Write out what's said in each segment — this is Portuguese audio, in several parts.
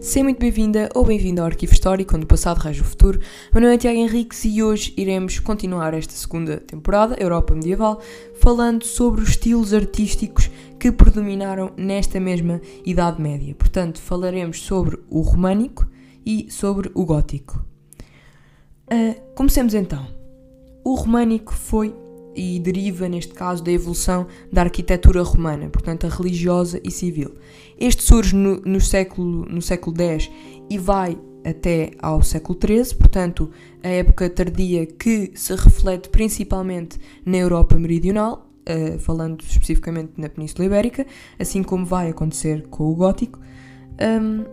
Seja muito bem-vinda ou bem-vindo ao Arquivo Histórico, onde o passado rege o futuro. Meu nome é Tiago Henriques e hoje iremos continuar esta segunda temporada, Europa Medieval, falando sobre os estilos artísticos que predominaram nesta mesma Idade Média. Portanto, falaremos sobre o românico e sobre o gótico. Uh, comecemos então. O românico foi e deriva, neste caso, da evolução da arquitetura romana, portanto, a religiosa e civil. Este surge no, no, século, no século X e vai até ao século XIII, portanto, a época tardia que se reflete principalmente na Europa Meridional, uh, falando especificamente na Península Ibérica, assim como vai acontecer com o Gótico. Um,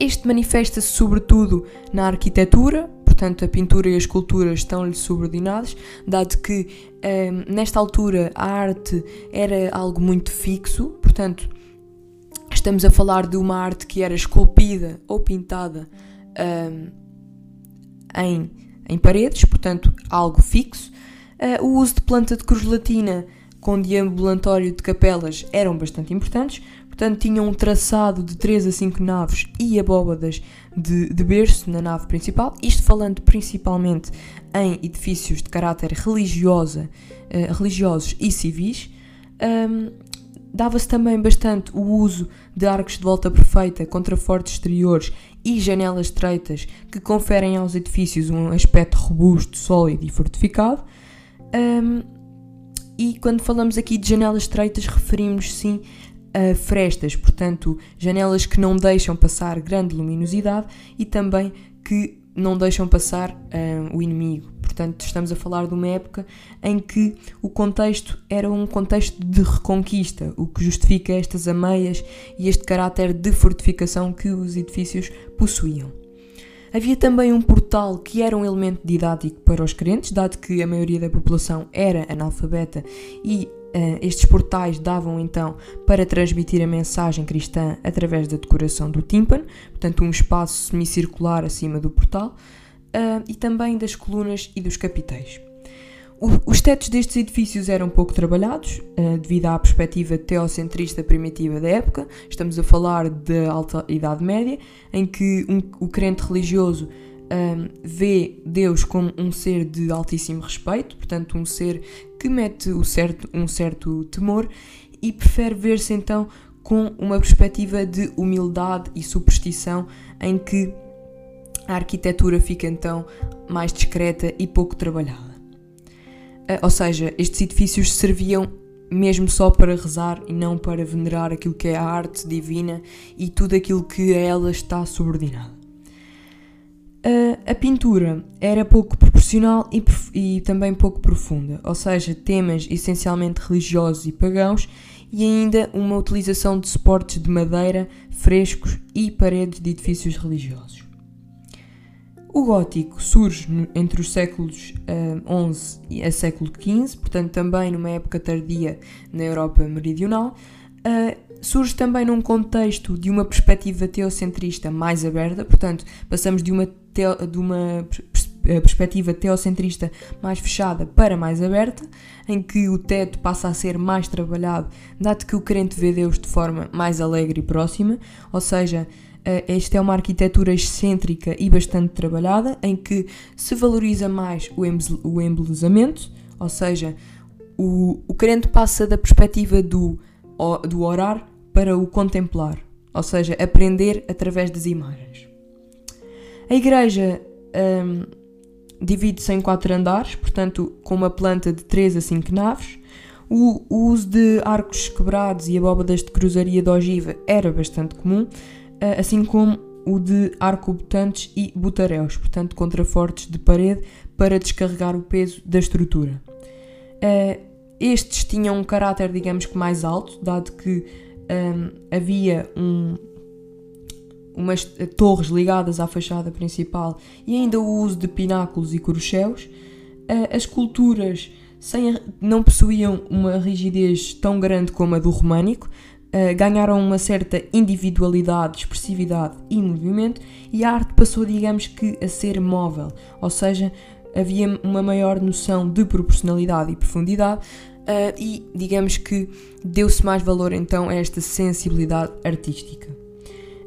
este manifesta-se sobretudo na arquitetura, portanto a pintura e a escultura estão-lhe subordinados, dado que um, nesta altura a arte era algo muito fixo, portanto estamos a falar de uma arte que era esculpida ou pintada um, em, em paredes, portanto algo fixo. Uh, o uso de planta de cruz latina com deambulatório de capelas eram bastante importantes, Portanto, tinham um traçado de 3 a 5 naves e abóbadas de, de berço na nave principal, isto falando principalmente em edifícios de caráter religiosa, uh, religiosos e civis. Um, Dava-se também bastante o uso de arcos de volta perfeita, contrafortes exteriores e janelas estreitas que conferem aos edifícios um aspecto robusto, sólido e fortificado. Um, e quando falamos aqui de janelas estreitas, referimos sim frestas, portanto, janelas que não deixam passar grande luminosidade e também que não deixam passar uh, o inimigo. Portanto, estamos a falar de uma época em que o contexto era um contexto de reconquista, o que justifica estas ameias e este caráter de fortificação que os edifícios possuíam. Havia também um portal que era um elemento didático para os crentes, dado que a maioria da população era analfabeta e Uh, estes portais davam então para transmitir a mensagem cristã através da decoração do tímpano, portanto, um espaço semicircular acima do portal, uh, e também das colunas e dos capitéis. Os tetos destes edifícios eram pouco trabalhados, uh, devido à perspectiva teocentrista primitiva da época. Estamos a falar da Alta Idade Média, em que um, o crente religioso um, vê Deus como um ser de altíssimo respeito, portanto, um ser que mete o certo, um certo temor e prefere ver-se então com uma perspectiva de humildade e superstição em que a arquitetura fica então mais discreta e pouco trabalhada. Uh, ou seja, estes edifícios serviam mesmo só para rezar e não para venerar aquilo que é a arte divina e tudo aquilo que a ela está subordinado. Uh, a pintura era pouco proporcional e, e, também pouco profunda, ou seja, temas essencialmente religiosos e pagãos, e ainda uma utilização de suportes de madeira, frescos e paredes de edifícios religiosos. O gótico surge entre os séculos uh, XI a século XV, portanto também numa época tardia na Europa Meridional, uh, surge também num contexto de uma perspectiva teocentrista mais aberta, portanto, passamos de uma, teo, de uma eh, perspectiva teocentrista mais fechada para mais aberta, em que o teto passa a ser mais trabalhado, dado que o crente vê Deus de forma mais alegre e próxima, ou seja, eh, esta é uma arquitetura excêntrica e bastante trabalhada, em que se valoriza mais o embelezamento, ou seja, o, o crente passa da perspectiva do, do orar para o contemplar, ou seja, aprender através das imagens. A igreja um, divide-se em quatro andares, portanto, com uma planta de 3 a 5 naves. O, o, uso de arcos quebrados e abóbadas de cruzaria de ogiva era bastante comum, eh, assim como o de arcobotantes e botaréus, portanto, contrafortes de parede para descarregar o peso da estrutura. Eh, estes tinham um caráter, digamos que mais alto, dado que um, havia um, umas torres ligadas à fachada principal e ainda o uso de pináculos e corochéus. Uh, as culturas sem, não possuíam uma rigidez tão grande como a do românico, uh, ganharam uma certa individualidade, expressividade e movimento, e a arte passou, digamos que, a ser móvel, ou seja, havia uma maior noção de proporcionalidade e profundidade, uh, e digamos que deu-se mais valor então a esta sensibilidade artística.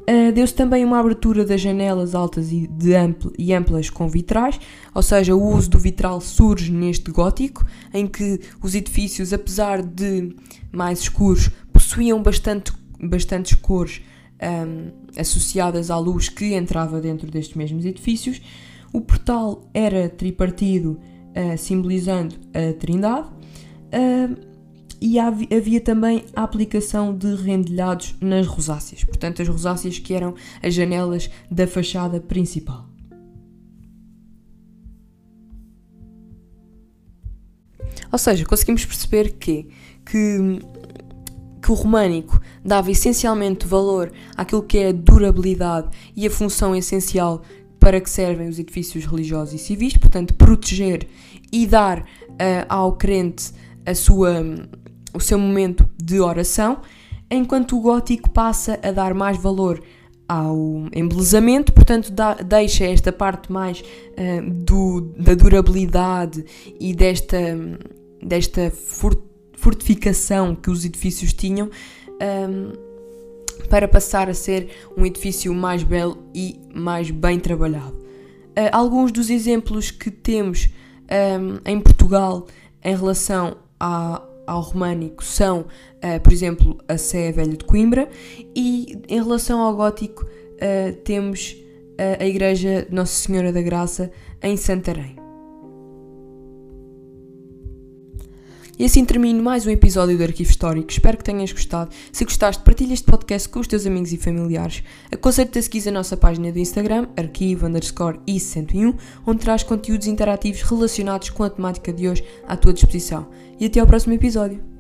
Uh, Deu-se também uma abertura das janelas altas e, de amplo, e amplas com vitrais, ou seja, o uso do vitral surge neste gótico, em que os edifícios, apesar de mais escuros, possuíam bastante, bastantes cores um, associadas à luz que entrava dentro destes mesmos edifícios. O portal era tripartido, uh, simbolizando a Trindade. Uh, e havia também a aplicação de rendilhados nas rosáceas, portanto, as rosáceas que eram as janelas da fachada principal. Ou seja, conseguimos perceber que, que, que o românico dava essencialmente valor àquilo que é a durabilidade e a função essencial para que servem os edifícios religiosos e civis, portanto, proteger e dar uh, ao crente a sua o seu momento de oração, enquanto o gótico passa a dar mais valor ao embelezamento, portanto dá, deixa esta parte mais uh, do, da durabilidade e desta, desta fortificação que os edifícios tinham um, para passar a ser um edifício mais belo e mais bem trabalhado. Uh, alguns dos exemplos que temos um, em Portugal em relação a, ao românico são, uh, por exemplo, a Sé Velha de Coimbra e em relação ao gótico uh, temos a Igreja Nossa Senhora da Graça em Santarém. E assim termino mais um episódio do Arquivo Histórico. Espero que tenhas gostado. Se gostaste, partilha este podcast com os teus amigos e familiares. Aconselho-te a seguir a nossa página do Instagram, arquivo underscore i101, onde traz conteúdos interativos relacionados com a temática de hoje à tua disposição. E até ao próximo episódio.